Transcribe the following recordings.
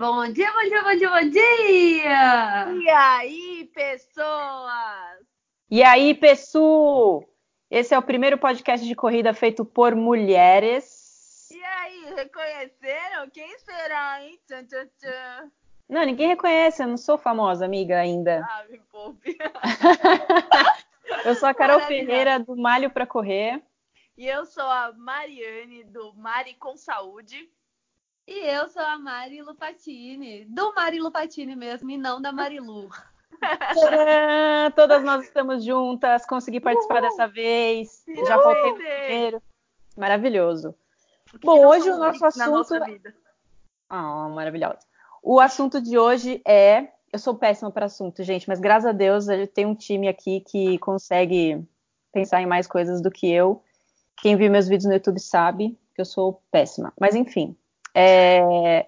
Bom dia, bom dia, bom dia, bom dia! E aí, pessoas? E aí, pessoal? Esse é o primeiro podcast de corrida feito por mulheres. E aí, reconheceram? Quem será, hein? Tchan, tchan, tchan. Não, ninguém reconhece, eu não sou famosa, amiga, ainda. Ah, me poupe. Eu sou a Carol Maravilhosa. Ferreira do Malho para Correr. E eu sou a Mariane, do Mari com Saúde. E eu sou a Mari Lupatini, do Mari Lupatini mesmo, e não da Marilu. Tcharam! Todas nós estamos juntas, consegui participar dessa vez. Já Uhul! voltei no primeiro. Maravilhoso. Bom, hoje o nosso assunto é-? Ah, maravilhosa. O assunto de hoje é. Eu sou péssima para assunto, gente, mas graças a Deus tem um time aqui que consegue pensar em mais coisas do que eu. Quem viu meus vídeos no YouTube sabe que eu sou péssima. Mas enfim. É,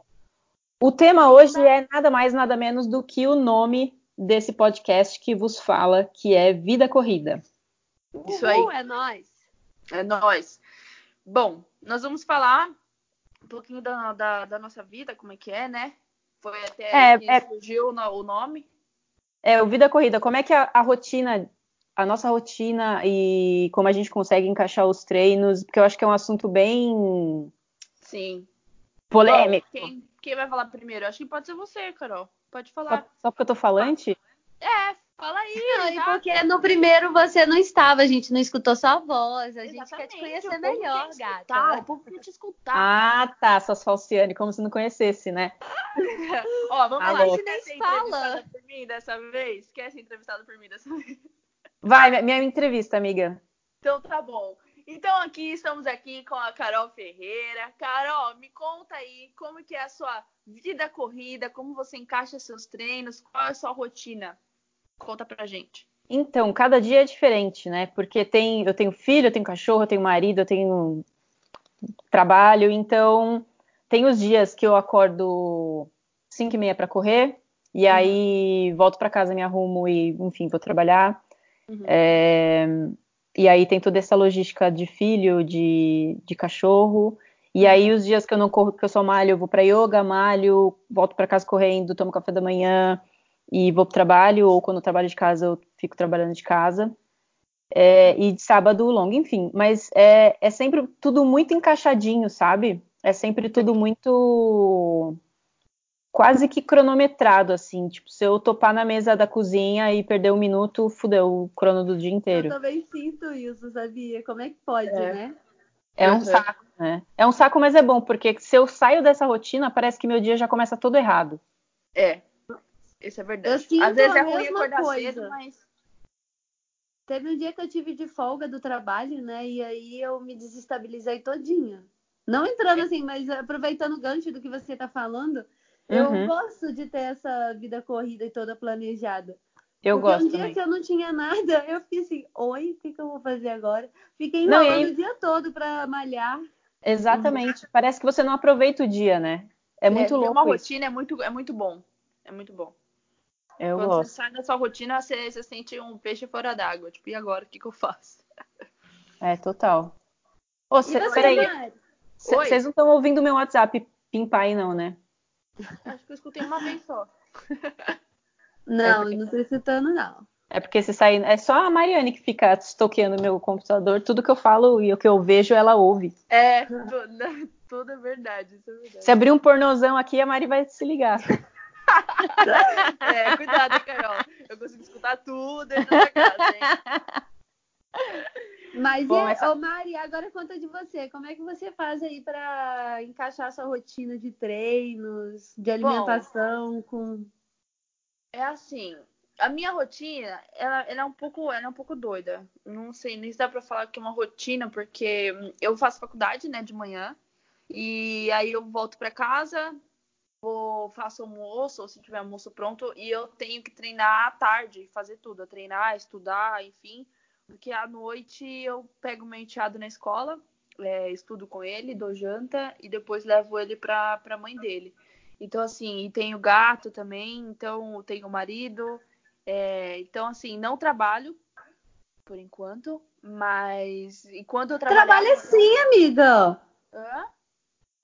O tema hoje é nada mais, nada menos do que o nome desse podcast que vos fala, que é Vida Corrida. Isso aí. Uhul, é nóis. É nóis. Bom, nós vamos falar um pouquinho da, da, da nossa vida, como é que é, né? Foi até É, que é- surgiu no- o nome. É, o Vida Corrida, como é que a, a rotina, a nossa rotina e como a gente consegue encaixar os treinos, porque eu acho que é um assunto bem Sim. Polêmico. Quem, quem vai falar primeiro? Acho que pode ser você, Carol. Pode Só, falar. só porque eu tô falante? É, fala aí. Não, e já. porque no primeiro você não estava, a gente não escutou sua voz, a gente quer Exatamente, te conhecer melhor, escutar, gata. O povo quer te escutar. Ah, tá, suas falciane, como se não conhecesse, né? Ó, vamos Ah, lá. louco. Você quer ser Fala. por mim dessa vez? Quer ser entrevistada por mim dessa vez? Vai, minha- minha entrevista, amiga. Então tá bom. Então aqui estamos aqui com a Carol Ferreira. Carol, me conta aí como que é a sua vida corrida, como você encaixa seus treinos, qual é a sua rotina? Conta pra gente. Então, cada dia é diferente, né? Porque tem, eu tenho filho, eu tenho cachorro, eu tenho marido, eu tenho trabalho, então tem os dias que eu acordo 5 e meia para correr, e aí volto para casa, me arrumo e, enfim, vou trabalhar. Uhum. É, e aí tem toda essa logística de filho, de, de cachorro. E aí os dias que eu não corro, que eu só malho, eu vou para yoga, malho, volto para casa correndo, tomo café da manhã e vou pro trabalho, ou quando eu trabalho de casa, eu fico trabalhando de casa. É, e de sábado longo, enfim. Mas é, é sempre tudo muito encaixadinho, sabe? É sempre tudo muito quase que cronometrado, assim. Tipo, se eu topar na mesa da cozinha e perder um minuto, fudeu o crono do dia Eu inteiro. também sinto isso, sabia? Como é que pode, É. né? É um Uhum. saco, né? É um saco, mas é bom, porque se eu saio dessa rotina, parece que meu dia já começa todo errado. É. Isso é verdade. Eu Às vezes é ruim mesma acordar coisa. cedo, mas. Teve um dia que eu tive de folga do trabalho, né? E aí eu me desestabilizei todinha. Não entrando assim, mas aproveitando o gancho do que você tá falando, eu Uhum. gosto de ter essa vida corrida e toda planejada. Eu Porque gosto um dia também. que eu não tinha nada, eu fiquei assim, oi, o que, que eu vou fazer agora? Fiquei Não, e enrolando o dia todo pra malhar. Exatamente. Parece que você não aproveita o dia, né? É muito ter louco uma isso. rotina é muito, é muito bom. É muito bom. Eu Quando gosto. você sai da sua rotina, você, você sente um peixe fora d'água. Tipo, e agora? O que, que eu faço? É, total. Ô, E cê, você, peraí, vocês não estão ouvindo o meu WhatsApp pimpar aí, não, né? Acho que eu escutei uma vez só. Não, porque- não tô escutando, não. É porque se sair. É só a Mariane que fica estoqueando meu computador. Tudo que eu falo e o que eu vejo, ela ouve. É, tudo é verdade, isso é verdade. Se abrir um pornozão aqui, a Mari vai se ligar. É, cuidado, Carol. Eu consigo escutar tudo dentro da casa, hein? Mas, Bom, e, essa- ô Mari, agora conta de você. Como é que você faz aí pra encaixar a sua rotina de treinos, de alimentação com... É assim, a minha rotina, ela, ela é um pouco, ela é um pouco doida. Não sei nem se dá pra falar que é uma rotina, porque eu faço faculdade, né, de manhã. E aí eu volto pra casa, vou faço almoço, ou se tiver almoço pronto, e eu tenho que treinar à tarde, fazer tudo, treinar, estudar, enfim. Porque à noite eu pego meu enteado na escola, é, estudo com ele, dou janta e depois levo ele pra, pra mãe dele. Então, assim, e tenho gato também, então tenho marido. é, então, assim, não trabalho por enquanto, mas enquanto eu trabalhava... Trabalha sim, amiga. Hã?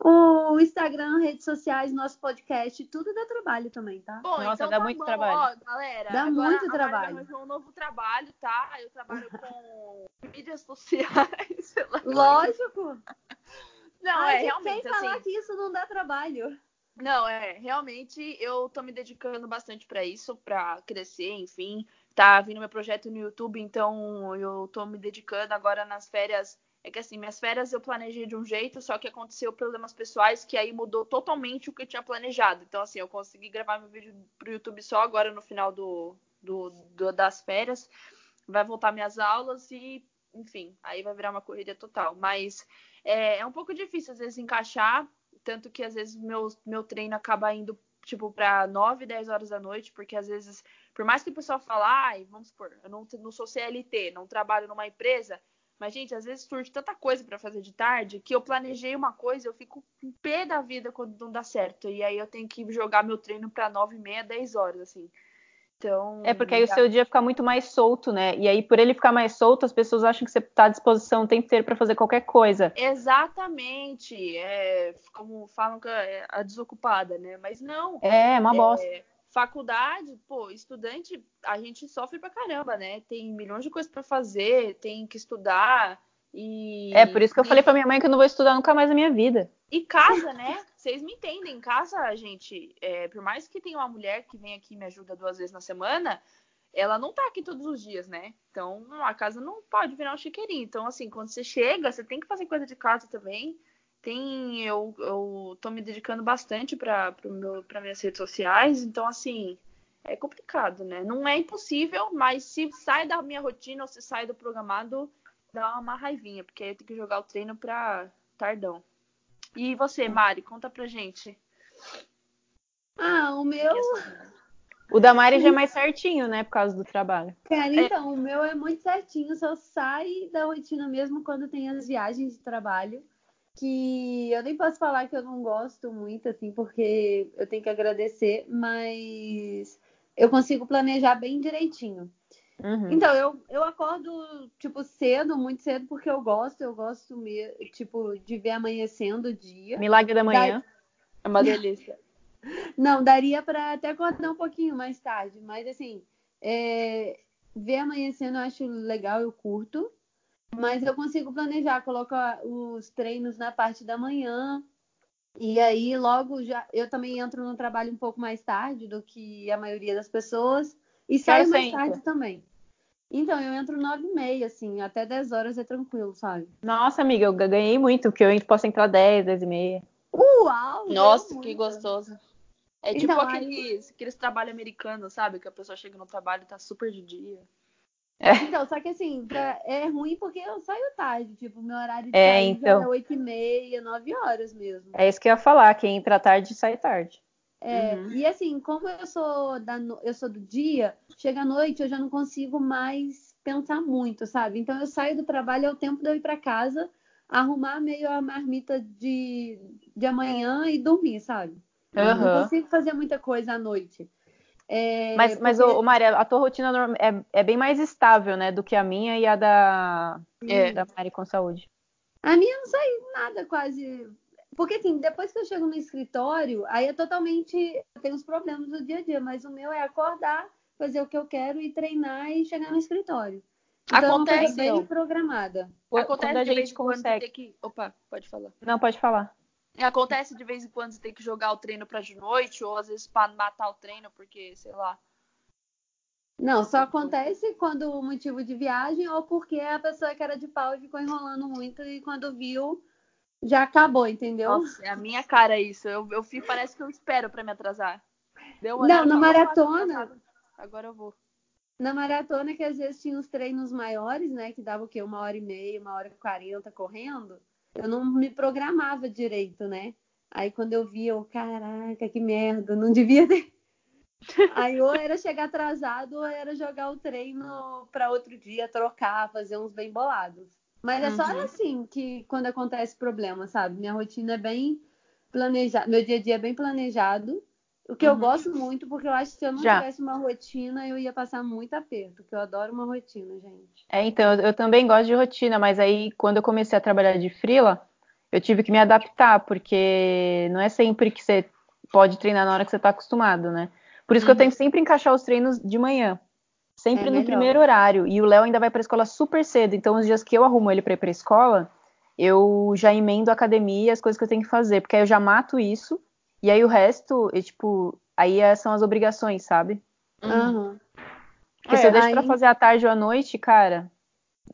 O Instagram, redes sociais, nosso podcast, tudo dá trabalho também, tá? Bom, Nossa, então dá tá muito bom, trabalho. ó, galera. Dá agora muito a Mari trabalho. arranjou um novo trabalho, tá? Eu trabalho com mídias sociais. sei lá. Lógico. Não, Ai, é realmente quem falar assim. que isso não dá trabalho? Não, é, realmente eu tô me dedicando bastante pra isso, pra crescer, enfim. Tá vindo meu projeto no YouTube, então eu tô me dedicando agora nas férias. É que assim, minhas férias eu planejei de um jeito, só que aconteceu problemas pessoais que aí mudou totalmente o que eu tinha planejado. Então, assim, eu consegui gravar meu vídeo pro YouTube só agora no final do, do, do- das férias. Vai voltar minhas aulas e, enfim, aí vai virar uma corrida total. Mas é, é um pouco difícil às vezes encaixar, tanto que às vezes meu, meu treino acaba indo tipo para 9, 10 horas da noite, porque às vezes, por mais que o pessoal fale, ai, vamos supor, eu não, não sou CLT, não trabalho numa empresa, mas gente, às vezes surge tanta coisa para fazer de tarde que eu planejei uma coisa, eu fico com pé da vida quando não dá certo, e aí eu tenho que jogar meu treino para 9 e meia, 10 horas assim. Então, É porque aí o seu dia fica muito mais solto, né? E aí, por ele ficar mais solto, as pessoas acham que você tá à disposição o tempo inteiro pra fazer qualquer coisa. Exatamente, é, como falam que é a desocupada, né? Mas não, É, uma bosta. Faculdade, pô, estudante, a gente sofre pra caramba, né? Tem milhões de coisas pra fazer, tem que estudar e É, por isso que eu e- falei pra minha mãe que eu não vou estudar nunca mais na minha vida. E casa, né? Vocês me entendem, em casa, gente, é, por mais que tenha uma mulher que vem aqui e me ajuda duas vezes na semana, ela não tá aqui todos os dias, né? Então, a casa não pode virar um chiqueirinho. Então, assim, quando você chega, você tem que fazer coisa de casa também. Tem, eu, eu tô me dedicando bastante para para minhas redes sociais, então assim, é complicado, né? Não é impossível, mas se sai da minha rotina ou se sai do programado, dá uma raivinha, porque aí eu tenho que jogar o treino pra tardão. E você, Mari, conta pra gente. Ah, o meu. O da Mari já é mais certinho, né? Por causa do trabalho. Cara, então, o meu é muito certinho, só sai da rotina mesmo quando tem as viagens de trabalho, que eu nem posso falar que eu não gosto muito, assim, porque eu tenho que agradecer, mas eu consigo planejar bem direitinho. Uhum. Então, eu, eu acordo, tipo, cedo, muito cedo, porque eu gosto, eu gosto, me, tipo, de ver amanhecendo o dia. Milagre da manhã. É uma delícia. Não, daria para até acordar um pouquinho mais tarde, mas assim, é, ver amanhecendo eu acho legal, eu curto, mas eu consigo planejar, colocar os treinos na parte da manhã, e aí logo já. Eu também entro no trabalho um pouco mais tarde do que a maioria das pessoas, e saio mais entra? tarde também. Então, eu entro nove e meia, assim, até 10 horas é tranquilo, sabe? Nossa, amiga, eu ganhei muito, porque eu posso entrar 10, 10 e meia. Uau! Nossa, que muito. gostoso. É tipo Então, aqueles, aqueles trabalhos americanos, sabe? Que a pessoa chega no trabalho e tá super de dia. Então, só que assim, pra- é ruim porque eu saio tarde, tipo, meu horário de É, sair então. já é 8 e meia, 9 horas mesmo. É isso que eu ia falar, quem entra tarde sai tarde. É, Uhum. E assim, como eu sou, da, no- eu sou do dia, chega à noite eu já não consigo mais pensar muito, sabe? Então eu saio do trabalho, é o tempo de eu ir para casa, arrumar meio a marmita de, de amanhã e dormir, sabe? Não Aham. consigo fazer muita coisa à noite. É, Mas, mas porque- ô, ô, Maria, a tua rotina norma- é, é bem mais estável, né, do que a minha e a da, É. da Mari com saúde. A minha não sai nada quase. Porque assim, depois que eu chego no escritório, aí é totalmente. Eu tenho os problemas do dia a dia, mas o meu é acordar, fazer o que eu quero e treinar e chegar no escritório. Então é Acontece, coisa bem programada. Acontece quando a de vez gente consegue. que. Opa, pode falar. Não, pode falar. Acontece de vez em quando você tem que jogar o treino pra de noite, ou às vezes pra matar o treino, porque, sei lá. Não, só acontece quando o motivo de viagem ou porque a pessoa que era de pau e ficou enrolando muito e quando viu, já acabou, entendeu? Nossa, é a minha cara isso. Eu, eu fico, parece que eu espero pra me atrasar. Deu uma Não, na falo, "Opa, tô maratona-. Agora eu vou. Na maratona, que às vezes tinha os treinos maiores, né? Que dava o quê? Uma hora e meia, uma hora e quarenta correndo. Eu não me programava direito, né? Aí quando eu vi, eu, caraca, que merda, não devia ter. Aí ou era chegar atrasado ou era jogar o treino para outro dia, trocar, fazer uns bem bolados. Mas é só Uhum. assim que quando acontece problema, sabe? Minha rotina é bem planejada, meu dia a dia é bem planejado. O que eu Uhum. gosto muito, porque eu acho que se eu não Já. tivesse uma rotina, eu ia passar muito aperto, porque eu adoro uma rotina, gente. É, então, eu, eu também gosto de rotina, mas aí quando eu comecei a trabalhar de freela, eu tive que me adaptar, porque não é sempre que você pode treinar na hora que você está acostumado, né? Por isso uhum. que eu uhum. tento sempre encaixar os treinos de manhã. Sempre é no primeiro horário. E o Léo ainda vai para a escola super cedo. Então, os dias que eu arrumo ele para ir para a escola, eu já emendo a academia e as coisas que eu tenho que fazer. Porque aí eu já mato isso. E aí o resto, e, tipo, aí é, são as obrigações, sabe? Uhum. Porque é, se eu deixo aí... pra fazer à tarde ou à noite, cara,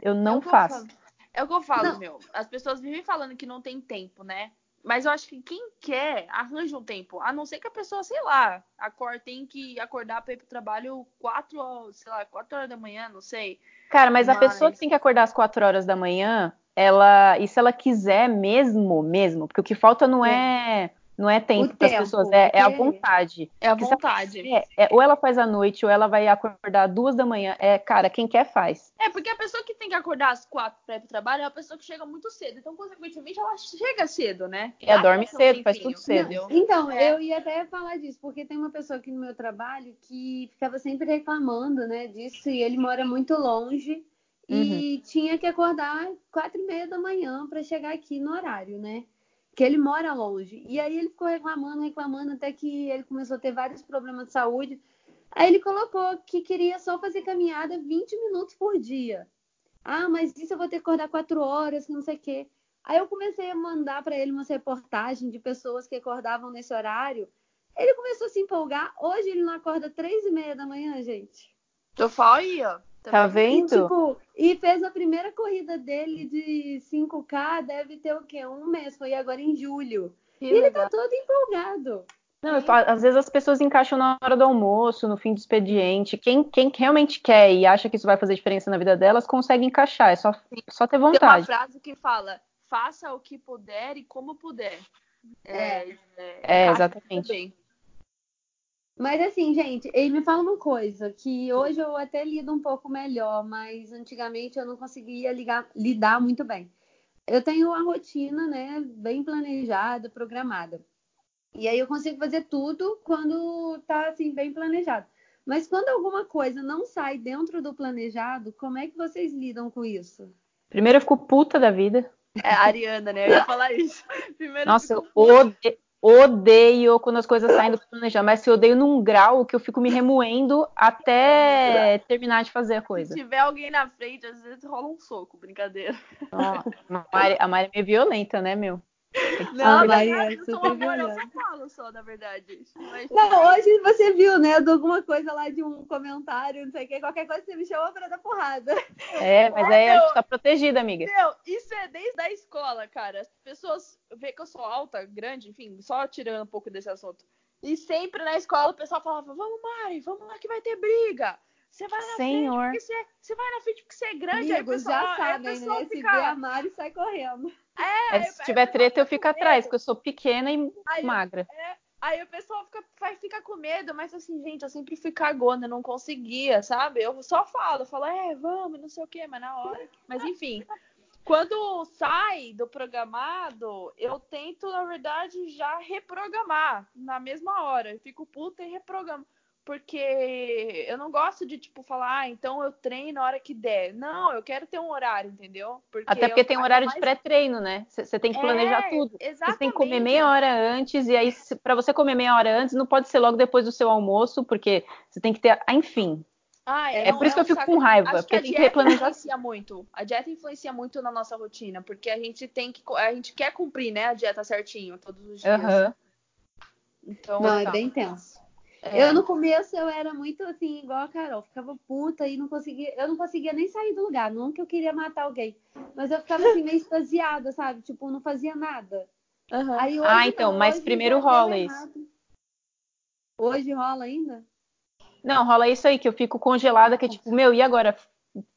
eu não é faço. É o que eu falo, não. meu. As pessoas vivem falando que não tem tempo, né? Mas eu acho que quem quer, arranja um tempo. A não ser que a pessoa, sei lá, acorda, tem que acordar para ir pro trabalho quatro, sei lá, quatro horas da manhã, não sei. Cara, mas, mas, a pessoa que tem que acordar às quatro horas da manhã, ela. E se ela quiser mesmo, mesmo, porque o que falta não é, é não é tempo para as pessoas, é, é, a vontade. É a vontade. É, é, ou ela faz à noite, ou ela vai acordar duas da manhã. É, cara, quem quer faz. É, porque a pessoa que tem que acordar às quatro para ir pro trabalho é a pessoa que chega muito cedo. Então, consequentemente, ela chega cedo, né? E ela dorme cedo, faz tudo cedo. Não, então, é. eu ia até falar disso, porque tem uma pessoa aqui no meu trabalho que ficava sempre reclamando, né, disso, e ele mora muito longe. E uhum. tinha que acordar quatro e meia da manhã para chegar aqui no horário, né? Que ele mora longe. E aí ele ficou reclamando, reclamando, até que ele começou a ter vários problemas de saúde. Aí ele colocou que queria só fazer caminhada 20 minutos por dia. Ah, mas isso eu vou ter que acordar quatro horas, não sei o quê. Aí eu comecei a mandar para ele umas reportagens de pessoas que acordavam nesse horário. Ele começou a se empolgar. Hoje ele não acorda três e meia da manhã, gente. Tô falando aí, ó. Tá vendo? E, tipo, e fez a primeira corrida dele de 5K, deve ter o quê? Um mês, foi agora em julho. Que e legal. ele tá todo empolgado. Não, falo, às vezes as pessoas encaixam na hora do almoço, no fim do expediente. Quem, quem realmente quer e acha que isso vai fazer diferença na vida delas, consegue encaixar. É só, só ter vontade. Tem uma frase que fala: faça o que puder e como puder. É, é, é exatamente. Mas assim, gente, ele me fala uma coisa, que hoje eu até lido um pouco melhor, mas antigamente eu não conseguia ligar, lidar muito bem. Eu tenho uma rotina, né, bem planejada, programada. E aí eu consigo fazer tudo quando tá assim bem planejado. Mas quando alguma coisa não sai dentro do planejado, como é que vocês lidam com isso? Primeiro eu fico puta da vida. É a Ariana, né? Eu ia falar isso. Primeiro Nossa, eu odeio, odeio quando as coisas saem do planejamento, mas se odeio num grau que eu fico me remoendo até terminar de fazer a coisa. Se tiver alguém na frente, às vezes rola um soco, brincadeira. a, Mari, a Mari é meio violenta, né, meu? Não, ah, Maria, eu sou amor, eu só falo só, na verdade. Mas... Não, hoje você viu, né, de alguma coisa lá de um comentário, não sei o que, qualquer coisa você me chama pra dar porrada. É, mas aí a gente tá protegida, amiga. Meu, isso é desde a escola, cara. As pessoas veem que eu sou alta, grande, enfim, só tirando um pouco desse assunto. E sempre na escola o pessoal falava, vamos, Mari, vamos lá que vai ter briga. Você vai na Senhor. frente porque você, você vai na frente porque você é grande. Amigos aí já sabem, né? Fica... Se vê a Mari, sai correndo. É, é se tiver treta, eu fico atrás, porque eu sou pequena e aí, magra. É, aí o pessoal fica, vai ficar com medo, mas assim, gente, eu sempre fui cagona, não conseguia, sabe? Eu só falo, falo, é, vamos, não sei o quê, mas na hora. Mas enfim. Quando sai do programado, eu tento, na verdade, já reprogramar na mesma hora. Eu fico puta e reprogramo porque eu não gosto de, tipo, falar, ah, então eu treino na hora que der. Não, eu quero ter um horário, entendeu? Porque Até porque eu, tem um horário mais... de pré-treino, né? Você tem que planejar é, tudo. Exatamente. Você tem que comer meia hora antes, e aí, para você comer meia hora antes, não pode ser logo depois do seu almoço, porque você tem que ter. Enfim. Ah, é, é por isso é que eu fico com raiva, Acho porque que tem que replanejar. Influencia muito. A dieta influencia muito na nossa rotina, porque a gente tem que. A gente quer cumprir, né, a dieta certinho todos os dias. Uhum. Então, não, é bem tenso. É. Eu no começo eu era muito assim, igual a Carol, ficava puta e não conseguia, eu não conseguia nem sair do lugar, nunca eu queria matar alguém, mas eu ficava assim meio extasiada, sabe? Tipo, não fazia nada. Uhum. Aí, hoje, ah, então, não, mas primeiro rola isso. Hoje rola ainda? Não, rola isso aí que eu fico congelada, que é tipo, meu, e agora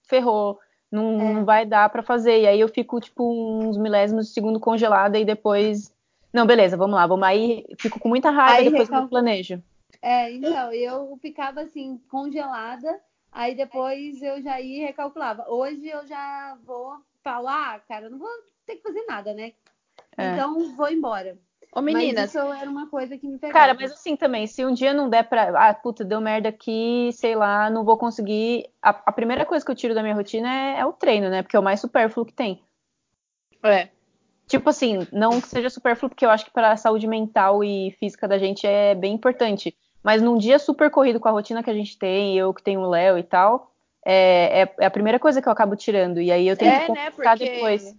ferrou, não, é. não vai dar para fazer. E aí eu fico tipo uns milésimos de segundo congelada e depois não, beleza, vamos lá, vamos aí, fico com muita raiva aí, depois recalco... eu planejo. É, então, eu ficava assim, congelada, aí depois eu já ia e recalculava. Hoje eu já vou falar, ah, cara, não vou ter que fazer nada, né? É. Então vou embora. Ô, meninas. Mas isso era uma coisa que me pegava. Cara, mas assim também, se um dia não der pra. Ah, puta, deu merda aqui, sei lá, não vou conseguir. A, a primeira coisa que eu tiro da minha rotina é, é, o treino, né? Porque é o mais supérfluo que tem. É. Tipo assim, não que seja supérfluo, porque eu acho que para a saúde mental e física da gente é bem importante. Mas num dia super corrido com a rotina que a gente tem, eu que tenho o Léo e tal, é, é, é, a primeira coisa que eu acabo tirando. E aí eu tenho É, que né? compensar Porque- depois.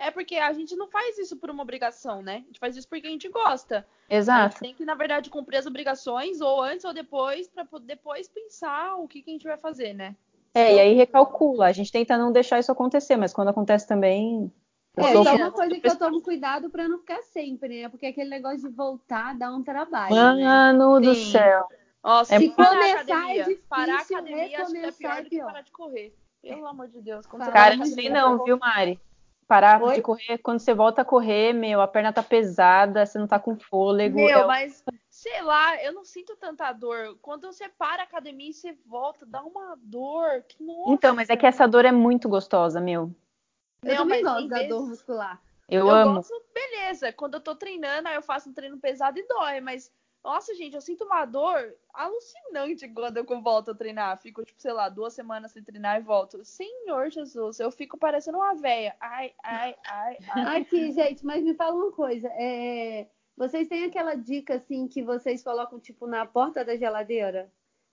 É porque a gente não faz isso por uma obrigação, né? A gente faz isso porque a gente gosta. A Exato. gente tem que, na verdade, cumprir as obrigações, ou antes ou depois, para depois pensar o que, que a gente vai fazer, né? É, e aí recalcula. A gente tenta não deixar isso acontecer, mas quando acontece também. É, só uma coisa que eu tomo cuidado pra não ficar sempre, né? Porque aquele negócio de voltar dá um trabalho, né? Mano do Sim. céu. Nossa, É se a começar academia, é difícil, parar a academia acho que é pior é do que parar de correr. Pelo amor de Deus. Quando você Cara, não sei não, viu, Mari? Parar Oi? de correr, quando você volta a correr, meu, a perna tá pesada, você não tá com fôlego. Meu, é mas sei lá, eu não sinto tanta dor. Quando você para a academia e você volta, dá uma dor. Que nossa. Então, mas é que essa dor é muito gostosa, meu. Eu Não, também mas gosto da dor muscular. Eu, Eu amo. gosto, beleza. Quando eu tô treinando, aí eu faço um treino pesado e dói, mas nossa, gente, eu sinto uma dor alucinante quando eu volto a treinar. Fico, tipo, sei lá, duas semanas sem treinar e volto. Senhor Jesus, eu fico parecendo uma véia. Ai, ai, ai, ai. Aqui, gente, mas me fala uma coisa. é, Vocês têm aquela dica, assim, que vocês colocam, tipo, na porta da geladeira?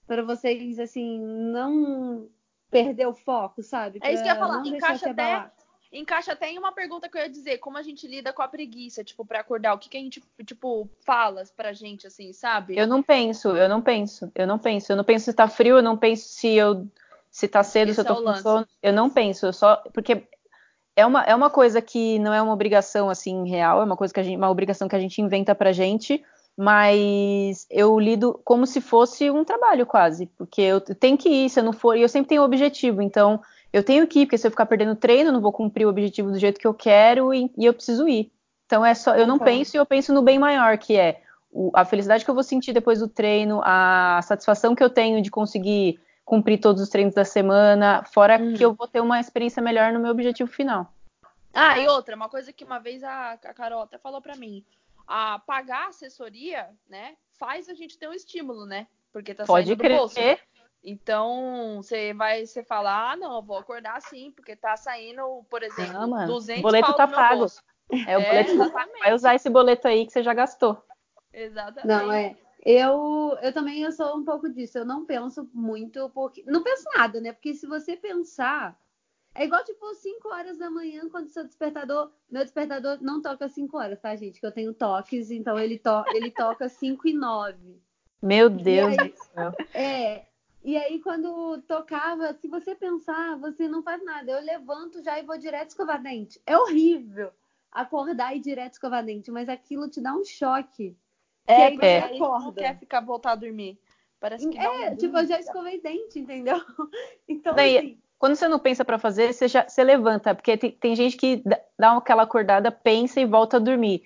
Para vocês, assim, não perder o foco, sabe? É isso que eu ia Pra falar, encaixa até- abalar. Encaixa até em uma pergunta que eu ia dizer, como a gente lida com a preguiça, tipo, pra acordar? O que, que a gente, tipo, fala pra gente, assim, sabe? Eu não penso, eu não penso, eu não penso. Eu não penso se tá frio, eu não penso se eu se tá cedo, Esse se eu tô é com sono. Eu não penso, eu só. Porque é uma, é uma coisa que não é uma obrigação assim real, é uma coisa que a gente, uma obrigação que a gente inventa pra gente, mas eu lido como se fosse um trabalho quase, porque eu tenho que ir, se eu não for, e eu sempre tenho um objetivo, então eu tenho que ir, porque se eu ficar perdendo treino, eu não vou cumprir o objetivo do jeito que eu quero e, e eu preciso ir. Então é só, eu não Concordo. penso e eu penso no bem maior, que é o- a felicidade que eu vou sentir depois do treino, a satisfação que eu tenho de conseguir cumprir todos os treinos da semana, fora Uhum. que eu vou ter uma experiência melhor no meu objetivo final. Ah, e outra, uma coisa que uma vez a, a Carol até falou pra mim, a pagar a assessoria, né, faz a gente ter um estímulo, né? Porque tá Pode saindo do bolso. Então, você vai, você fala, ah, não, eu vou acordar sim, porque tá saindo, por exemplo, Não, mano, 200 o boleto tá pago. bolso. É, o É, boleto exatamente. vai usar esse boleto aí que você já gastou. Exatamente. Não, é. Eu, eu também eu sou um pouco disso. Eu não penso muito, porque. Não penso nada, né? Porque se você pensar. É igual, tipo, 5 horas da manhã, quando seu despertador. Meu despertador não toca 5 horas, tá, gente? Que eu tenho toques, então ele, to... ele toca 5 e 9. Meu Deus aí? do céu. É. E aí, quando tocava, se você pensar, você não faz nada. Eu levanto já e vou direto escovar dente. É horrível acordar e ir direto escovar dente, mas aquilo te dá um choque. É, que aí porque você aí não acorda. quer ficar voltar a dormir. Parece que É, um tipo, eu já escovei dente, entendeu? Então, Daí- assim, Quando você não pensa pra fazer, você, já, você levanta, porque tem, tem gente que dá aquela acordada, pensa e volta a dormir.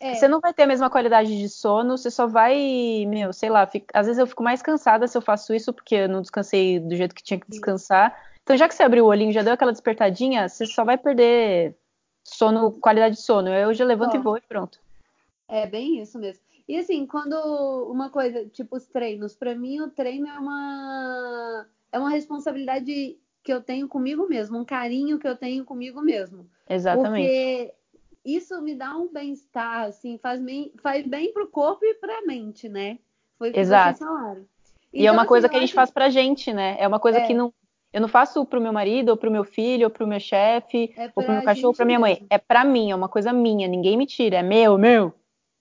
É, Você não vai ter a mesma qualidade de sono, você só vai, meu, sei lá, fica- às vezes eu fico mais cansada se eu faço isso, porque eu não descansei do jeito que tinha que descansar. Então, já que você abriu o olhinho, já deu aquela despertadinha, você só vai perder sono, qualidade de sono. Eu já levanto Só. e vou e pronto. é bem isso mesmo. E assim, quando uma coisa, tipo os treinos, pra mim o treino é uma é uma responsabilidade que eu tenho comigo mesmo, um carinho que eu tenho comigo mesmo. Exatamente. Porque isso me dá um bem-estar, assim, faz bem, faz bem pro corpo e pra mente, né? Foi o que Exato. vocês falaram. E é Então, uma assim, coisa que a gente acho- faz pra gente, né? É uma coisa É. que não. Eu não faço pro meu marido, ou pro meu filho, ou pro meu chefe, É ou pro meu cachorro, ou pra minha mãe. mesmo. É pra mim, é uma coisa minha, ninguém me tira, é meu, meu.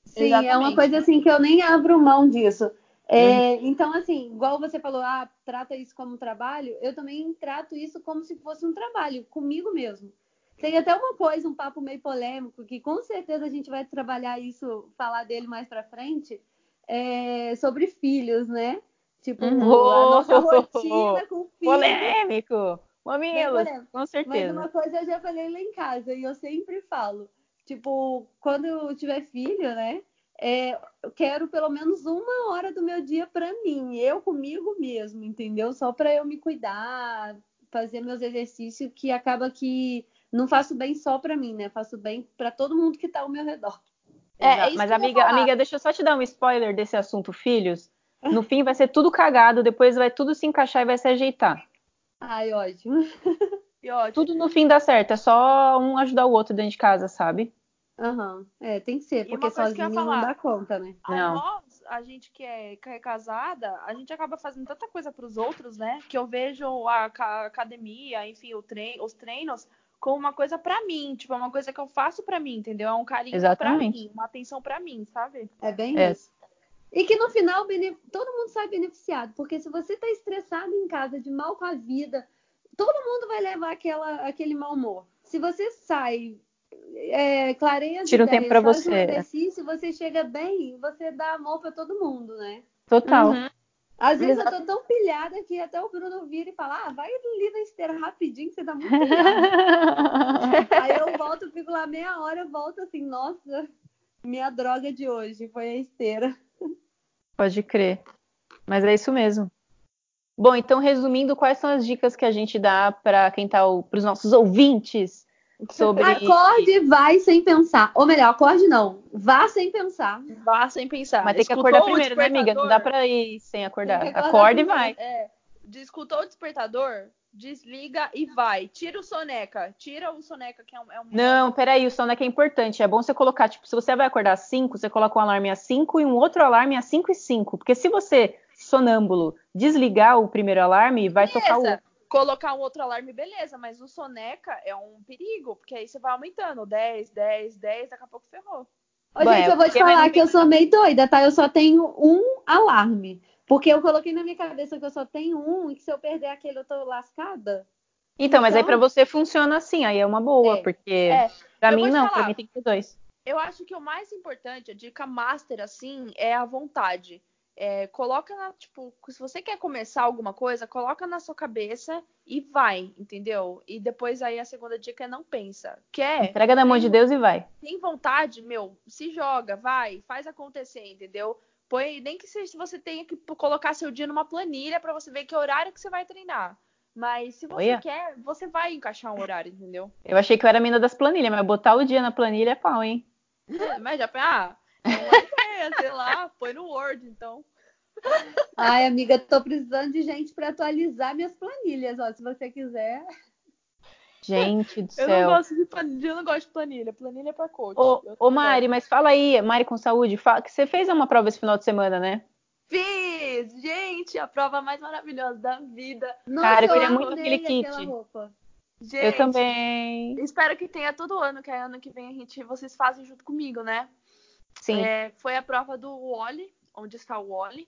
Sim, é uma Exatamente. coisa assim que eu nem abro mão disso. Uhum. É, Então, assim, igual você falou, ah, trata isso como trabalho, eu também trato isso como se fosse um trabalho, comigo mesmo. Tem até uma coisa, um papo meio polêmico, que com certeza a gente vai trabalhar isso, falar dele mais pra frente, é, sobre filhos, né? Tipo, Uhum. a nossa rotina com filhos. Polêmico! Mamilos, com Mas certeza. uma coisa eu já falei lá em casa e eu sempre falo, tipo, quando eu tiver filho, né? é, eu quero pelo menos uma hora do meu dia pra mim, eu comigo mesmo, entendeu? Só pra eu me cuidar, fazer meus exercícios, que acaba que não faço bem só pra mim, né? Faço bem pra todo mundo que tá ao meu redor. É, é Mas, que eu ia amiga, falar. amiga, deixa eu só te dar um spoiler desse assunto filhos. No fim vai ser tudo cagado, depois vai tudo se encaixar e vai se ajeitar. Ai, ótimo. Ótimo. Tudo no fim dá certo, é só um ajudar o outro dentro de casa, sabe? Aham. É, tem que ser, porque sozinho não dá conta, né? A Não. nós, a gente que é, que é casada, a gente acaba fazendo tanta coisa pros outros, né? Que eu vejo a ca- academia, enfim, o trein, os treinos como uma coisa pra mim, tipo, é uma coisa que eu faço pra mim, entendeu? É um carinho pra mim, uma atenção pra mim, sabe? É bem É. isso. E que no final todo mundo sai beneficiado, porque se você tá estressado em casa, de mal com a vida, todo mundo vai levar aquela, aquele mau humor. Se você sai, é, clareia as Tira um ideias, tempo pra faz você, um exercício, você chega bem, você dá amor pra todo mundo, né? Total. Uhum. Às vezes Exato. eu tô tão pilhada que até o Bruno vira e fala: Ah, vai ali na esteira rapidinho, que você tá muito pilhada. Aí eu volto, fico lá meia hora, eu volto assim, nossa, minha droga de hoje foi a esteira. Pode crer. Mas é isso mesmo. Bom, então resumindo, quais são as dicas que a gente dá para quem tá para os nossos ouvintes sobre Acorde e vai sem pensar. Ou melhor, acorde não. Vá sem pensar. Vá sem pensar. Mas tem que acordar primeiro, né, amiga? Não dá pra ir sem acordar. Acorda e primeiro. vai. É, escutou o despertador, desliga e vai. Tira o soneca. Tira o soneca, que é um. É um Não, peraí, o soneca é importante. É bom você colocar, tipo, se você vai acordar às 5, você coloca um alarme às 5 e um outro alarme às 5 e 5. Porque se você, sonâmbulo, desligar o primeiro alarme, vai tocar o Beleza. outro. Colocar um outro alarme, beleza, mas o soneca é um perigo, porque aí você vai aumentando 10, 10, 10, daqui a pouco ferrou. Ô, Bom, gente, eu vou te falar que eu sou meio doida, tá? Eu só tenho um alarme. Porque eu coloquei na minha cabeça que eu só tenho um e que se eu perder aquele eu tô lascada. Então, mas aí Então- pra você funciona assim, aí é uma boa, É, porque É, pra eu mim não, pra falar. mim tem que ter dois. eu acho que o mais importante, a dica master, assim, é a vontade. É, coloca na, tipo, se você quer começar alguma coisa, coloca na sua cabeça e vai, entendeu? E depois aí a segunda dica é não pensa. Quer? Entrega na mão de Deus e vai. tem vontade, meu, se joga, vai, faz acontecer, entendeu? Põe, nem que seja, você tenha que colocar seu dia numa planilha pra você ver que horário que você vai treinar. Mas se você Olha. quer, você vai encaixar um horário, entendeu? Eu achei que eu era a mina das planilhas, mas botar o dia na planilha é pau, hein? Mas já, ah, ideia, sei lá, põe no Word, então. Ai, amiga, tô precisando de gente pra atualizar minhas planilhas, ó. Se você quiser. Gente do Eu céu. não gosto de planilha, eu não gosto de planilha. Planilha é pra coach. Ô, Eu ô Mari, mas fala aí, Mari com saúde, fala, que você fez uma prova esse final de semana, né? Fiz! Gente, a prova mais maravilhosa da vida. Nossa, Cara, eu eu queria muito aquele kit. Gente, Eu também. Espero que tenha todo ano, que aí ano que vem a gente, vocês fazem junto comigo, né? Sim. É, foi a prova do Wally, onde está o Wally.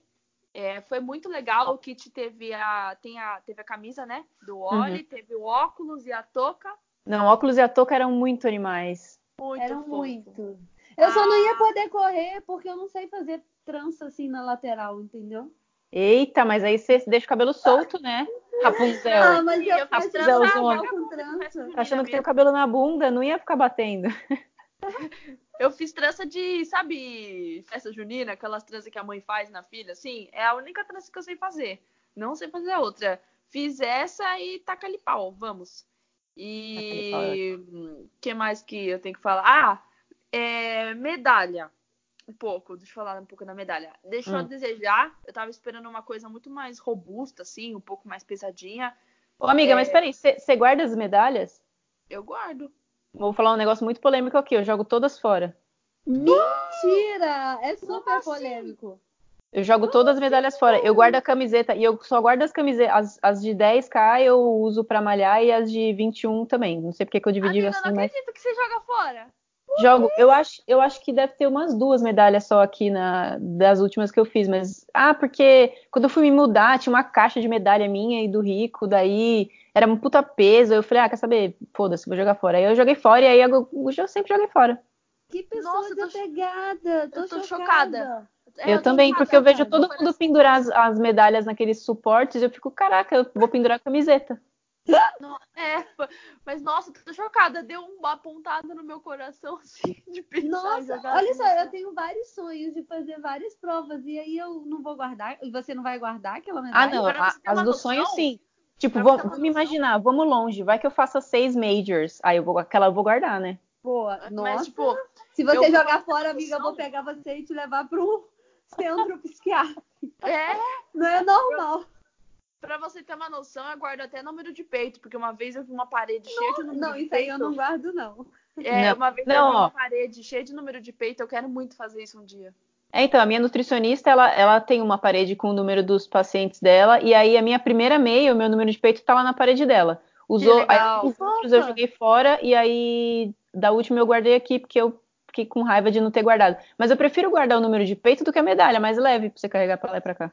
É, foi muito legal. O kit teve a, tem a, teve a camisa, né? Do Wally, teve o óculos e a touca. Não, óculos e a touca eram muito animais. Muito Eram fofo. muito. Eu só não Ah. ia poder correr porque eu não sei fazer trança assim na lateral, entendeu? Eita, mas aí você deixa o cabelo solto, né? Rapunzel. Ah, mas eu eu faço trança, com trança. Tá achando que tem o cabelo na bunda, não ia ficar batendo. Eu fiz trança de, sabe, festa junina, aquelas tranças que a mãe faz na filha, assim. É a única trança que eu sei fazer. Não sei fazer outra. Fiz essa e taca-lhe pau, vamos. Pau é E o que mais que eu tenho que falar? Ah, é, medalha. Um pouco, deixa eu falar um pouco da medalha. Deixou a Hum. desejar. Eu tava esperando uma coisa muito mais robusta, assim, um pouco mais pesadinha. Ô, amiga, É. mas peraí, você guarda as medalhas? Eu guardo. Vou falar um negócio muito polêmico aqui, eu jogo todas fora. Mentira! É super assim? polêmico. Eu jogo todas as medalhas fora. Eu guardo a camiseta e eu só guardo as camisetas. As, as de 10k eu uso pra malhar e as de 21 também. Não sei porque que eu dividi Amiga, eu assim, não mas acredito que você joga fora. Jogo. Eu acho, eu acho que deve ter umas duas medalhas só aqui na, das últimas que eu fiz, mas ah, porque quando eu fui me mudar tinha uma caixa de medalha minha e do Rico, daí era um puta peso. Eu falei, ah, quer saber? Foda-se, vou jogar fora. Aí eu joguei fora e aí eu, eu sempre joguei fora. Que pessoa Nossa, eu tô- desapegada. Tô, eu tô chocada. chocada. É, eu tô também, porque eu vejo todo mundo pendurar as, as medalhas naqueles suportes, eu fico, caraca, eu vou pendurar a camiseta. Não, é, mas nossa, tô chocada. Deu uma pontada no meu coração, assim, de pensar Nossa, olha só, eu tenho vários sonhos de fazer várias provas e aí eu não vou guardar. E você não vai guardar aquela Ah, medalha? não, pra a- as do sonho sim. Tipo, vamos, noção. imaginar, vamos longe, vai que eu faça seis majors, aí eu vou, aquela eu vou guardar, né? Boa, Mas, nossa. tipo, Se você eu- jogar fora, amiga, eu vou pegar você e te levar para um centro psiquiátrico. é, Não é normal. Pra você ter uma noção, eu guardo até número de peito, porque uma vez eu vi uma parede cheia de número Não, de isso aí peito. eu não guardo, não. É, Não. uma vez Não, eu vi ó. uma parede cheia de número de peito, eu quero muito fazer isso um dia. É, então, a minha nutricionista, ela, ela tem uma parede com o número dos pacientes dela, e aí a minha primeira meia, o meu número de peito, tá lá na parede dela. Os, Que o- legal. aí, os outros eu joguei fora, e aí da última eu guardei aqui, porque eu fiquei com raiva de não ter guardado. Mas eu prefiro guardar o número de peito do que a medalha, mais leve, pra você carregar pra lá e pra cá.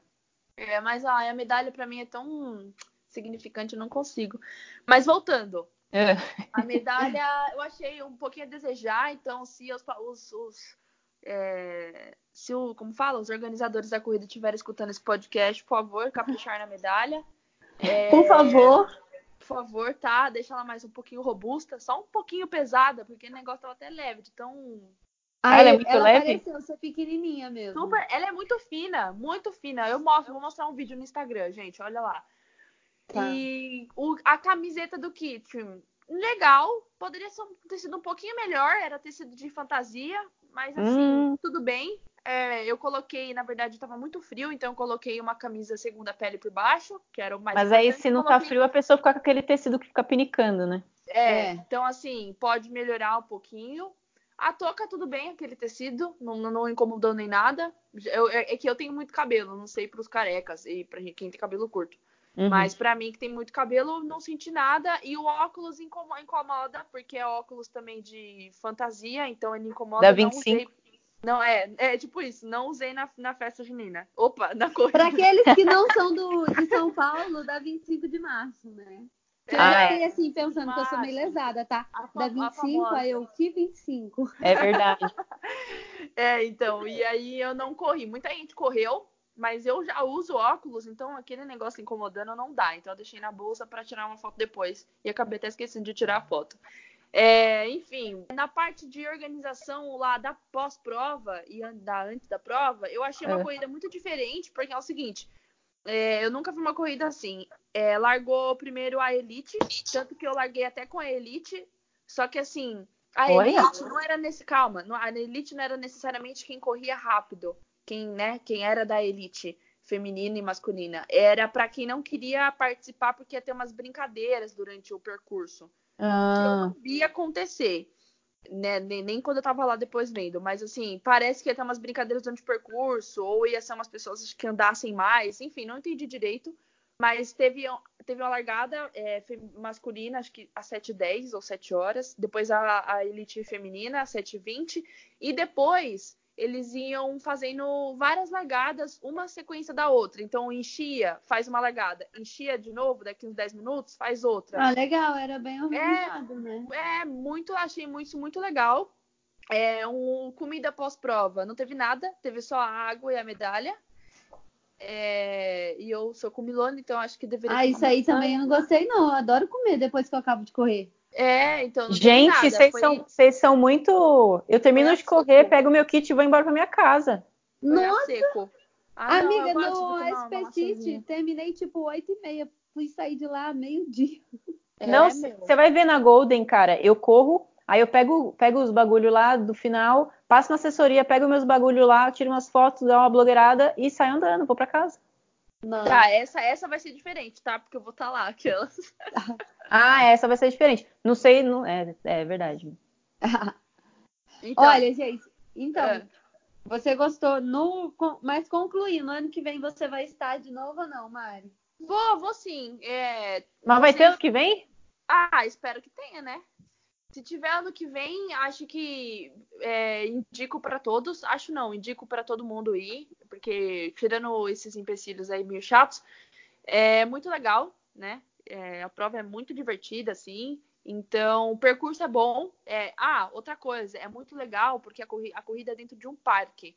É, mas ai, a medalha pra mim é tão significante, eu não consigo. Mas voltando, É. a medalha eu achei um pouquinho a desejar, então se os, os- os, é, se o, como fala, os organizadores da corrida estiverem escutando esse podcast, por favor, caprichar na medalha. É, Por favor. Por favor, tá? Deixa ela mais um pouquinho robusta, só um pouquinho pesada, porque o negócio tava até leve, de tão Ah, ela é muito ela leve? pareceu ser pequenininha mesmo. Super, ela é muito fina, muito fina. Eu mostro, vou mostrar um vídeo no Instagram, gente, olha lá. Tá. E o- a camiseta do kit, legal, poderia ser um- ter sido um pouquinho melhor, era tecido de fantasia, mas assim, Hum. tudo bem. É, eu coloquei, na verdade, estava muito frio, então eu coloquei uma camisa segunda pele por baixo, que era o mais Mas aí, se não tá Coloquei- frio, a pessoa fica com aquele tecido que fica pinicando, né? É, É. então assim, pode melhorar um pouquinho. A touca, tudo bem, aquele tecido, não, não, incomodou nem nada. Eu- é, é que eu tenho muito cabelo, não sei pros carecas e pra quem tem cabelo curto. Uhum. Mas pra mim, que tem muito cabelo, não senti nada. E o óculos incomo- incomoda, porque é óculos também de fantasia, então ele incomoda. Da não 25. usei- Não, é, é tipo isso, não usei na, na festa junina. Opa, na corrida. Pra aqueles que não são do, de São Paulo, da 25 de março, né? Eu Ah, já é. fiquei assim, pensando que eu sou meio lesada, tá? A Da a 25, famosa. aí eu, que 25? É verdade. É, então, e aí eu não corri. Muita gente correu, mas eu já uso óculos, então aquele negócio incomodando não dá. Então eu deixei na bolsa para tirar uma foto depois e acabei até esquecendo de tirar a foto. É, enfim, na parte de organização lá da pós-prova e da antes da prova, eu achei uma É. corrida muito diferente, porque é o seguinte. É, eu nunca vi uma corrida assim. É, largou primeiro a Elite, tanto que eu larguei até com a Elite, só que assim, a Olha. Elite não era nesse. Calma, a Elite não era necessariamente quem corria rápido. Quem, né, quem era da Elite feminina e masculina. Era para quem não queria participar porque ia ter umas brincadeiras durante o percurso. Que eu Ah, não vi acontecer. Né, nem, nem quando eu tava lá depois vendo, mas assim, parece que ia ter umas brincadeiras durante o percurso, ou ia ser umas pessoas que andassem mais, enfim, não entendi direito. Mas teve, teve uma largada é, masculina, acho que às 7h10 ou 7 horas. Depois a, a elite feminina, às 7h20. E depois eles iam fazendo várias largadas, uma sequência da outra. Então enchia, faz uma largada. Enchia de novo, daqui uns 10 minutos, faz outra. Ah, legal, era bem organizado, né? É, muito, achei muito, muito legal. É um comida pós-prova, não teve nada, teve só a água e a medalha. É, e eu sou comilona, então acho que deveria Ah, isso aí também eu não gostei, não. Eu adoro comer depois que eu acabo de correr. É, então não gente, vocês foi- são, vocês são muito. Eu termino de correr, assim. pego meu kit e vou embora pra minha casa. foi Nossa, seco. Ah, não, amiga, no. City, terminei tipo 8 e meia. Fui sair de lá meio-dia. É, não, você vai ver na Golden, cara. Eu corro, aí eu pego, pego os bagulho lá do final, passo na assessoria, pego meus bagulho lá, tiro umas fotos, dou uma blogueirada e saio andando, vou pra casa. Não. Tá, essa, essa vai ser diferente, tá? Porque eu vou estar lá, aquelas. Ah, essa vai ser diferente. Não sei, não, é, é verdade. Então, Olha, gente, então, É. você gostou no. Mas concluindo, ano que vem você vai estar de novo ou não, Mari? vou, vou sim. É, Mas vai ter ano que vem? Ah, espero que tenha, né? Se tiver ano que vem, acho que é, indico pra todos. Acho não, indico pra todo mundo ir, porque tirando esses empecilhos aí meio chatos, é muito legal, né? É, a prova é muito divertida, assim. Então, o percurso é bom. É, ah, outra coisa, é muito legal porque a, corri- a corrida é dentro de um parque.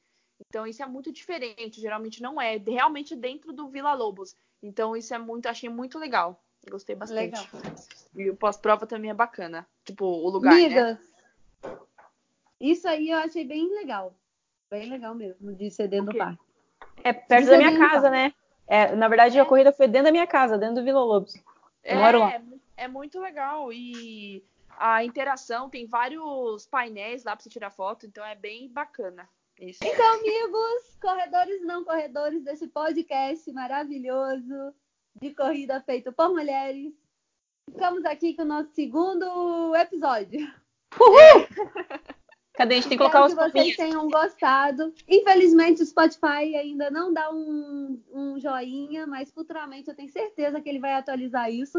Então, isso é muito diferente. Geralmente não é. Realmente dentro do Vila Lobos. Então, isso é muito, achei muito legal. Gostei bastante. Legal. E o pós-prova também é bacana. Tipo, o lugar, né? Isso aí eu achei bem legal. Bem legal mesmo, de ser dentro O do parque. É perto da minha vem no casa, né? É, na verdade, a corrida foi dentro da minha casa, dentro do Vila Lobos. Eu moro lá. É, é muito legal. E a interação, tem vários painéis lá pra você tirar foto, então é bem bacana. Isso. Então, amigos, corredores e não corredores desse podcast maravilhoso, de corrida feito por mulheres. Ficamos aqui com o nosso segundo episódio. Uhul! Cadê? A gente tem que colocar Espero os que vocês tenham gostado. Infelizmente, o Spotify ainda não dá um, um joinha, mas futuramente eu tenho certeza que ele vai atualizar isso.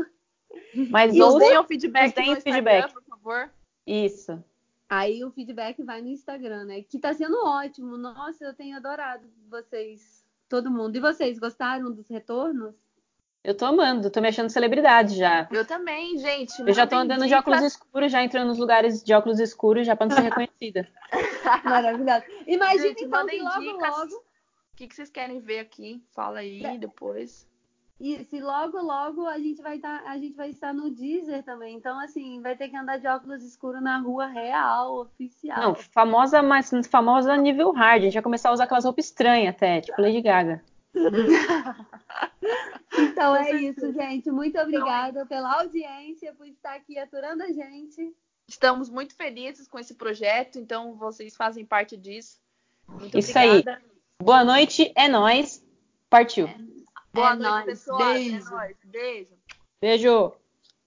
Mas E ouça, deem o feedback deem no o Instagram, feedback. por favor. Isso. Aí o feedback vai no Instagram, né? Que tá sendo ótimo. Nossa, eu tenho adorado vocês, todo mundo. E vocês, gostaram dos retornos? Eu tô amando, tô me achando celebridade já. Eu também, gente. Eu já tô andando de óculos escuros, já entrando nos lugares de óculos escuros, já pra não ser reconhecida. Maravilhoso. Imagina Gente, então que logo, dicas. logo, O que, que vocês querem ver aqui? Fala aí depois. e se logo, logo a gente vai estar, a gente vai estar no Deezer também. Então, assim, vai ter que andar de óculos escuros na rua real, oficial. Não, famosa, mas famosa nível hard. A gente vai começar a usar aquelas roupas estranhas até, tipo Lady Gaga. Então é isso, gente. Muito obrigada pela audiência, por estar aqui aturando a gente. Estamos muito felizes com esse projeto, então vocês fazem parte disso. Muito Isso aí. obrigada. Boa noite, é nóis. Partiu. Boa É noite, nóis. pessoal. É Beijo. nóis. Beijo. Beijo.